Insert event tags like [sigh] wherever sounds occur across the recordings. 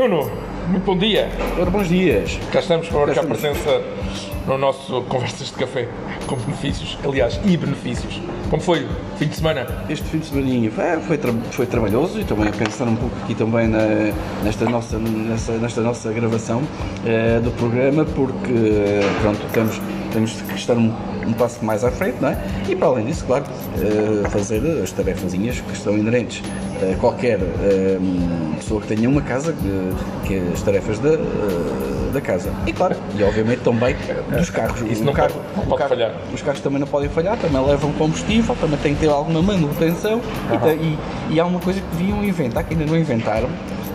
Nuno, muito bom dia. Ora, bons dias. Cá estamos para marcar estamos. presença no nosso Conversas de Café, com benefícios, aliás, e benefícios. Como foi fim de semana? Este fim de semana foi, foi, foi trabalhoso e também a pensar um pouco aqui também na- nesta, nossa, nessa- nesta nossa gravação eh, do programa, porque pronto, temos, temos que estar um, um passo mais à frente, não é? E para além disso, claro, eh, fazer as tarefazinhas que estão inerentes a qualquer eh, pessoa que tenha uma casa, que, que as tarefas da, da casa. E claro, e obviamente também dos carros. Isso não carro- pode- não pode carro- falhar. os carros também não podem falhar, também levam combustível, também tem que ter alguma manutenção e ta- e, e há uma coisa que deviam inventar, que ainda não inventaram,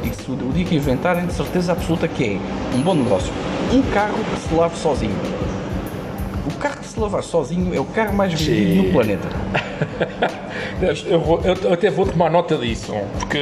e que se o o dia que inventarem, de certeza absoluta que é um bom negócio. Um carro que se lave sozinho. O carro que se lavar sozinho é o carro mais vendido no planeta. [laughs] Eu, vou- eu até vou tomar nota disso, porque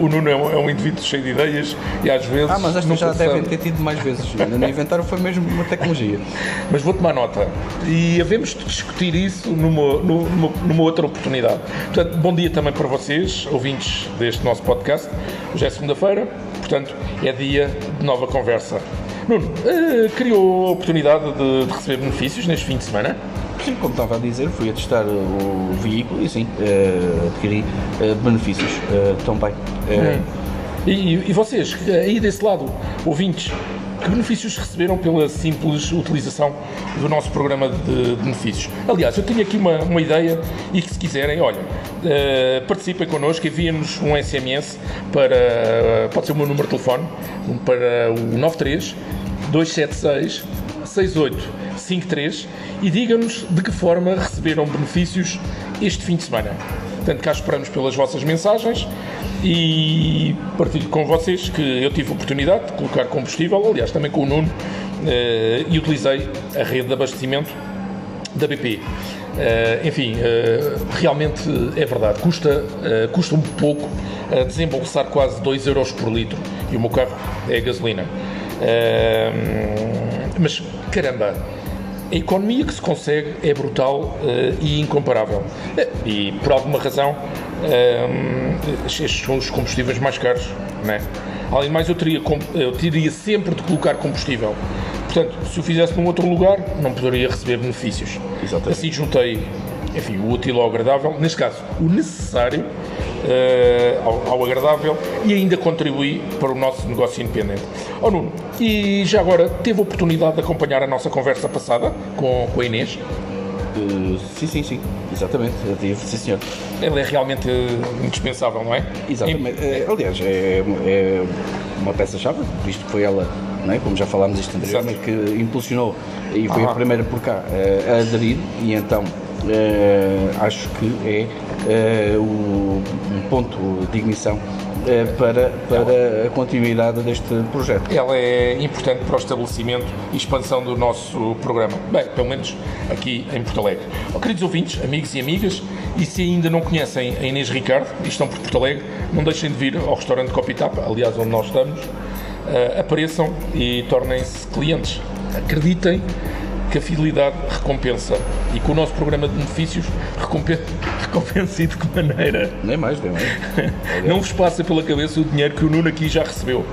o Nuno é um, é um indivíduo cheio de ideias e às vezes. Ah, mas esta não já devem ter tido mais vezes. Ainda inventaram, foi mesmo uma tecnologia. [laughs] Mas vou tomar nota. E havemos de discutir isso numa, numa, numa outra oportunidade. Portanto, bom dia também para vocês, ouvintes deste nosso podcast. Hoje é segunda-feira, portanto, é dia de nova conversa. Nuno, eh, criou a oportunidade de, de receber benefícios neste fim de semana? Sim, como estava a dizer, fui a testar o veículo e sim, eh, adquiri eh, benefícios eh, também. Eh, E, e vocês, que aí desse lado, ouvintes, que benefícios receberam pela simples utilização do nosso programa de benefícios? Aliás, eu tenho aqui uma, uma ideia e que se quiserem, olha, eh, participem connosco, enviem-nos um SMS para, pode ser o meu número de telefone, para o 93 276 6853 e digam-nos de que forma receberam benefícios este fim de semana. Portanto, cá esperamos pelas vossas mensagens e partilho com vocês que eu tive a oportunidade de colocar combustível, aliás, também com o Nuno, eh, e utilizei a rede de abastecimento da BP. Eh, enfim, eh, realmente é verdade, custa, custa um pouco desembolsar quase 2 euros por litro e o meu carro é gasolina. Mas caramba, a economia que se consegue é brutal eh, e incomparável. Eh, e por alguma razão, eh, estes são os combustíveis mais caros. Não é? Além de mais, eu teria, eu teria sempre de colocar combustível. Portanto, se o fizesse num outro lugar, não poderia receber benefícios. Exatamente. Assim juntei, enfim, o útil ao agradável, neste caso, o necessário ao, ao agradável e ainda contribuí para o nosso negócio independente. Oh Nuno, e já agora teve a oportunidade de acompanhar a nossa conversa passada com, com a Inês? eh, sim, sim, sim, exatamente, eu tive, sim senhor. Ela é realmente eh, indispensável, não é? Exatamente. Eh, aliás, é, é uma peça-chave, visto que foi ela, não é? como já falámos isto anteriormente, que impulsionou e foi Aham. a primeira por cá eh, a aderir e então eh, acho que é eh, o, ponto de ignição eh, para, para a continuidade deste projeto. Ela é importante para o estabelecimento e expansão do nosso programa. Bem, pelo menos aqui em Porto Alegre. Oh, queridos ouvintes, amigos e amigas, e se ainda não conhecem a Inês Ricardo e estão por Porto Alegre, não deixem de vir ao restaurante Copitapa, aliás, onde nós estamos. Eh, apareção e tornem-se clientes. Acreditem que a fidelidade recompensa e que o nosso programa de benefícios recompensa, [laughs] recompensa e de que maneira. Nem mais, nem mais. [laughs] Não vos passa pela cabeça o dinheiro que o Nuno aqui já recebeu.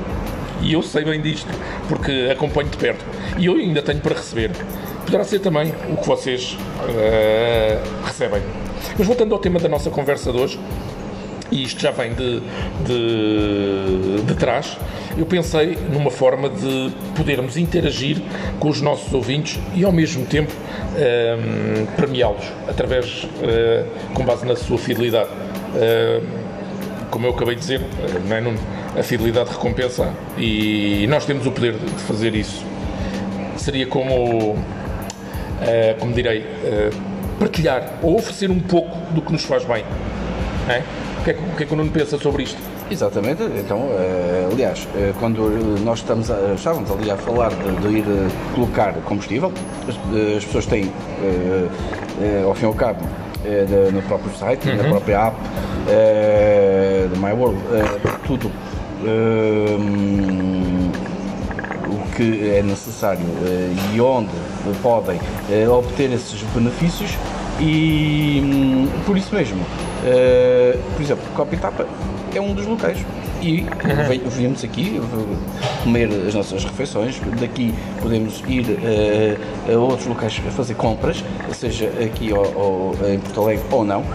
E eu sei bem disto, porque acompanho de perto. E eu ainda tenho para receber. Poderá ser também o que vocês eh, recebem. Mas voltando ao tema da nossa conversa de hoje, e isto já vem de, de, de trás, eu pensei numa forma de podermos interagir com os nossos ouvintes e ao mesmo tempo ehm, premiá-los através, eh, com base na sua fidelidade. Ehm, como eu acabei de dizer, eh, não é, Nuno? a fidelidade recompensa e nós temos o poder de fazer isso. Seria como, eh, como direi, partilhar ou oferecer um pouco do que nos faz bem. é? O, que é que, o que é que o Nuno pensa sobre isto? Exatamente, então, eh, aliás, eh, quando nós estamos a, estávamos ali a falar de, de ir eh, colocar combustível, as, as pessoas têm, ao fim e ao cabo, no próprio site, na própria app, eh, do My World, eh, tudo o que é necessário e onde podem obter esses benefícios e hum, por isso mesmo, eh, por exemplo, Copitapa é um dos locais. E uhum. viemos aqui comer as nossas refeições, daqui podemos ir uh, a outros locais fazer compras, seja aqui ou, ou em Porto Alegre ou não, uh,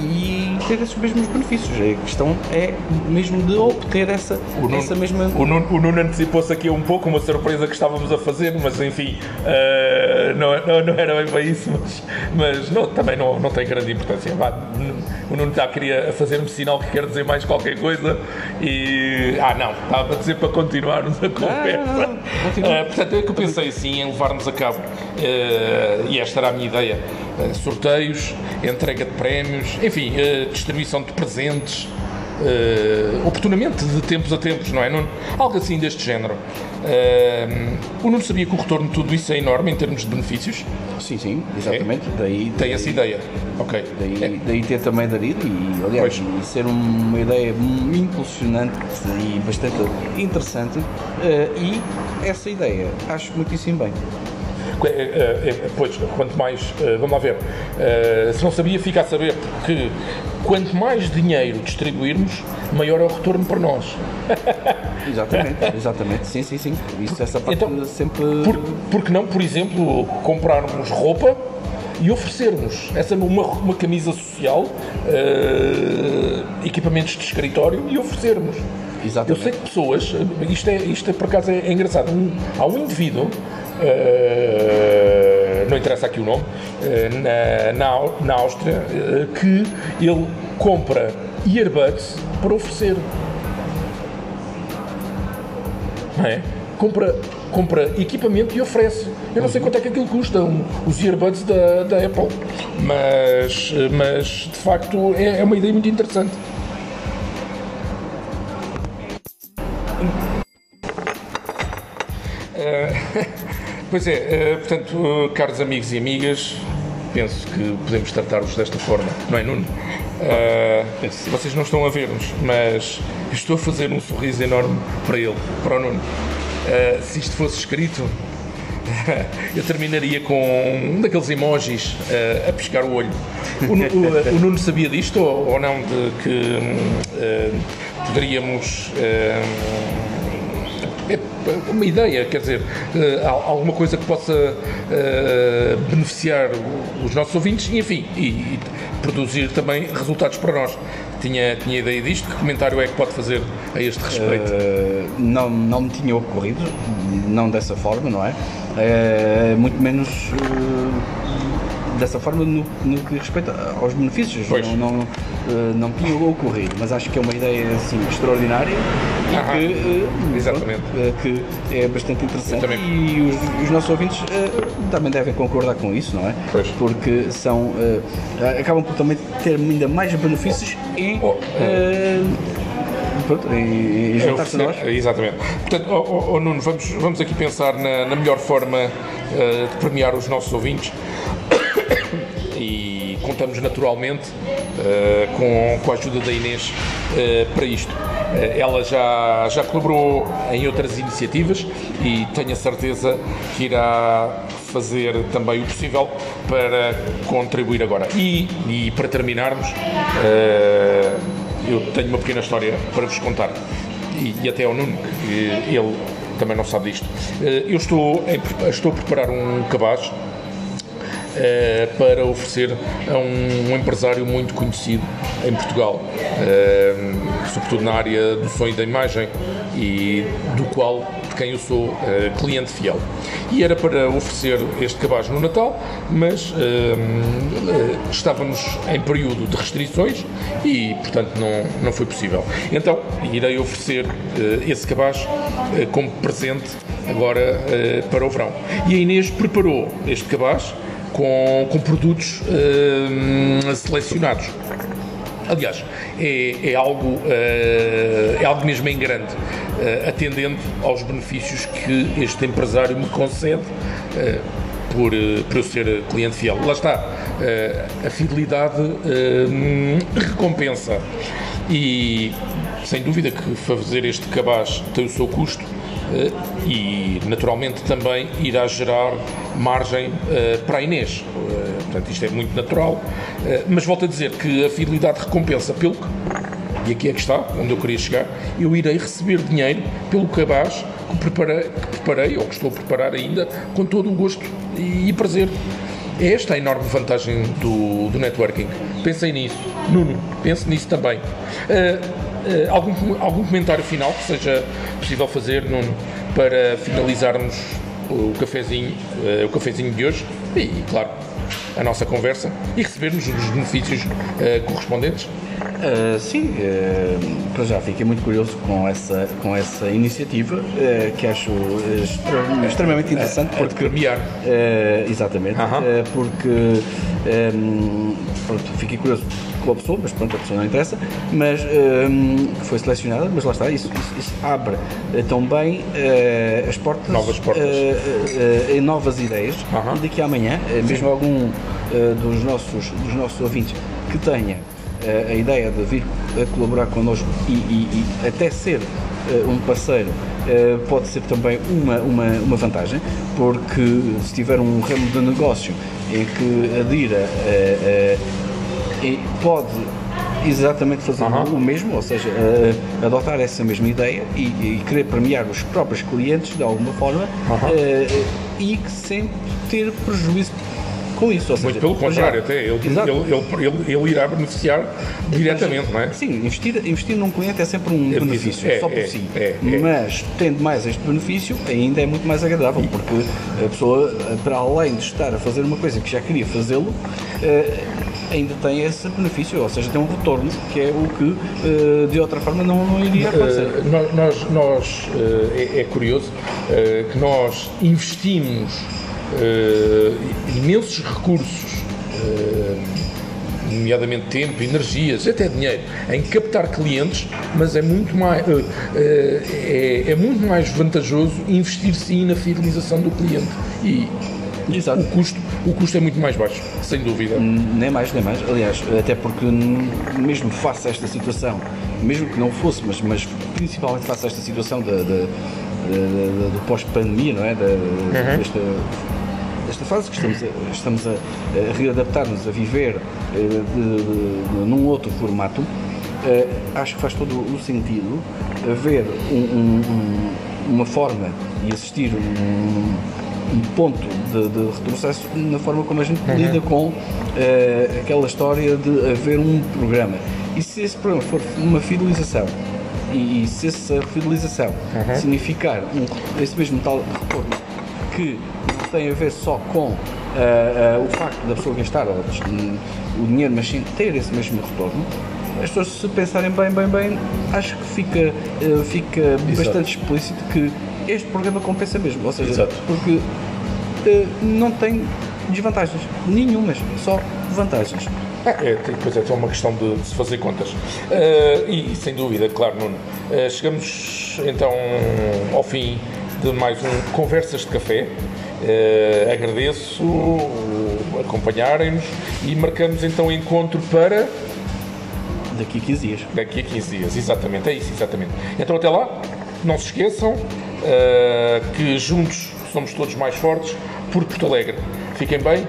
e ter esses mesmos benefícios. A questão é mesmo de obter essa, Nuno, essa mesma. O Nuno, o Nuno antecipou-se aqui um pouco uma surpresa que estávamos a fazer, mas enfim, uh, não, não, não, era bem para isso, mas, mas não, também não, não tem grande importância. o Nuno está a querer fazer-me sinal que quer dizer mais qualquer coisa e. Ah, não, estava a dizer para continuarmos a conversa. Ah, uh, portanto, é que eu pensei assim em levar-nos a cabo, uh, e esta era a minha ideia: sorteios, entrega de prémios, enfim, distribuição de presentes. Uh, oportunamente de tempos a tempos, não é? Não, algo assim deste género. Uh, o Nuno sabia que o retorno de tudo isso é enorme em termos de benefícios? Sim, sim, exatamente. É? Daí, Tem daí, essa ideia. Ok. Daí, é. daí ter também aderido e, aliás, e ser uma ideia impulsionante e bastante interessante. Uh, e essa ideia acho muitíssimo bem. Pois, quanto mais, vamos lá ver, se não sabia, fica a saber que quanto mais dinheiro distribuirmos, maior é o retorno para nós. [laughs] Exatamente, exatamente, sim, sim, sim. Isso, essa parte então, sempre. Por, porque não, por exemplo, comprarmos roupa e oferecermos essa uma, uma camisa social, uh, equipamentos de escritório e oferecermos. Exatamente. Eu sei que pessoas, isto, é, isto é, por acaso é, é engraçado, um, há um indivíduo, uh, não interessa aqui o nome, uh, na, na, Áustria, que ele compra earbuds para oferecer. Não é? Compra, compra equipamento e oferece. Eu não sei quanto é que aquilo custa, um, os earbuds da, da Apple, mas, mas de facto é, é uma ideia muito interessante. Uh, [laughs] pois é, uh, portanto, uh, caros amigos e amigas, penso que podemos tratar-vos desta forma, não é, Nuno? Uh, vocês não estão a ver-nos, mas estou a fazer um sorriso enorme para ele, para o Nuno. Uh, se isto fosse escrito, [laughs] eu terminaria com um daqueles emojis uh, a piscar o olho. O, o, o, Nuno sabia disto ou, ou não? De que poderíamos é uma ideia, quer dizer, alguma coisa que possa uh, beneficiar os nossos ouvintes e, enfim, e, produzir também resultados para nós. Tinha, tinha ideia disto? Que comentário é que pode fazer a este respeito? Uh, não, não me tinha ocorrido, não dessa forma, não é? Uh, muito menos dessa forma no, no, que respeita aos benefícios. Pois. Não, não, não tinha ocorrido, mas acho que é uma ideia assim, extraordinária e que, Exatamente. que é bastante interessante e os, os, nossos ouvintes também devem concordar com isso, não é? Pois. Porque são, acabam por também ter ainda mais benefícios e. Oh, oh pronto, e, e juntar-se a nós. Exatamente. Portanto, oh, oh, oh, Nuno, vamos, vamos aqui pensar na, na melhor forma uh, de premiar os nossos ouvintes e contamos naturalmente uh, com, com a ajuda da Inês uh, para isto. ela já, já colaborou em outras iniciativas e tenho a certeza que irá fazer também o possível para contribuir agora. E, e para terminarmos, eu tenho uma pequena história para vos contar. E, e até ao Nuno, ele também não sabe disto. Eu estou, estou a preparar um cabaz Uh, para oferecer a um, um, empresário muito conhecido em Portugal, uh, sobretudo na área do sonho da imagem e do qual quem eu sou uh, cliente fiel. E era para oferecer este cabaz no Natal, mas estávamos em período de restrições e, portanto, não, não foi possível. Então, irei oferecer esse cabaz como presente agora para o verão. E a Inês preparou este cabaz com, com produtos selecionados. Aliás, é, é algo, uh, é algo mesmo em grande, uh, atendendo aos benefícios que este empresário me concede uh, por, por eu ser cliente fiel. Lá está, a fidelidade recompensa. E sem dúvida que fazer este cabaz tem o seu custo e naturalmente também irá gerar margem para a Inês. Portanto, isto é muito natural. mas volto a dizer que a fidelidade recompensa pelo que e aqui é que está, onde eu queria chegar, eu irei receber dinheiro pelo cabaz que preparei, que preparei ou que estou a preparar ainda, com todo o gosto e, e prazer. É esta a enorme vantagem do, do networking. Pensem nisso. Nuno, pense nisso também. Uh, uh, algum, algum comentário final que seja possível fazer, Nuno, para finalizarmos o cafezinho, uh, o cafezinho de hoje e, e, claro, a nossa conversa e recebermos os benefícios correspondentes? Uh, sim, uh, para já fiquei muito curioso com essa, com essa iniciativa que acho extremamente interessante. Porque, premiar. exatamente. -huh. porque um, pronto, fiquei curioso com a pessoa, mas pronto, a pessoa não interessa, mas um, que foi selecionada, mas lá está, isso, isso, isso abre também as portas, novas portas. em novas ideias -huh. e daqui a amanhã, mesmo algum dos, nossos, dos nossos ouvintes que tenha a ideia de vir a colaborar connosco e, e, e até ser uh, um parceiro uh, pode ser também uma, uma, uma vantagem, porque se tiver um ramo de negócio em que adira uh, pode exatamente fazer uhum. o mesmo, ou seja, adotar essa mesma ideia e, e, querer premiar os próprios clientes de alguma forma uhum. e sem ter prejuízo com isso. Seja, Muito pelo contrário, até ele, ele, ele, ele, irá beneficiar diretamente, não é? Sim, investir, investir num cliente é sempre um é, benefício, é, só por é, si. É, é, Mas, tendo mais este benefício, ainda é muito mais agradável, porque a pessoa, para além de estar a fazer uma coisa que já queria fazê-lo, eh, ainda tem esse benefício, ou seja, tem um retorno, que é o que eh, de outra forma não, não iria acontecer. Uh, nós, nós uh, é, é, curioso que nós investimos imensos recursos, nomeadamente tempo, energias, até dinheiro, em captar clientes, mas é muito mais, é, é, muito mais vantajoso investir sim na fidelização do cliente. E Exato. o custo o custo é muito mais baixo, sem dúvida. Nem mais, nem mais. Aliás, até porque mesmo face a esta situação, mesmo que não fosse, mas, mas principalmente face a esta situação da, do pós-pandemia, não é? Da, uhum. desta esta fase que estamos a, estamos a, a readaptar-nos a viver uh, de, de, num outro formato, uh, acho que faz todo o sentido haver um, um, uma forma e assistir um, um ponto de, de, retrocesso na forma como a gente uhum. lida com uh, aquela história de haver um programa. E se esse programa for uma fidelização e, e se essa fidelização uhum. significar um, esse mesmo tal retorno que tem a ver só com uh, uh, o facto da pessoa gastar o dinheiro, mas sim ter esse mesmo retorno, as pessoas se pensarem bem, bem, bem, acho que fica, uh, fica bastante explícito que este programa compensa mesmo, ou seja, Exato. porque não tem desvantagens, nenhumas, só vantagens. É, é, depois é só uma questão de, de se fazer contas. Uh, e, sem dúvida, claro, Nuno. Uh, chegamos então ao fim de mais um Conversas de Café. Uh, agradeço acompanharem-nos e marcamos então o encontro para. Daqui a 15 dias. Daqui a 15 dias, exatamente, é isso, exatamente. Então até lá, não se esqueçam uh, que juntos somos todos mais fortes por Porto Alegre. Fiquem bem.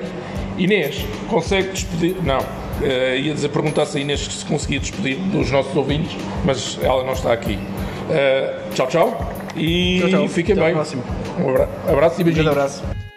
Inês, consegue despedir? Não. Uh, ia dizer perguntar se a Inês se conseguia despedir dos nossos ouvintes, mas ela não está aqui. Uh, tchau, tchau. E tchau, tchau. fiquem Até bem. Um abraço e beijinhos. Um abraço.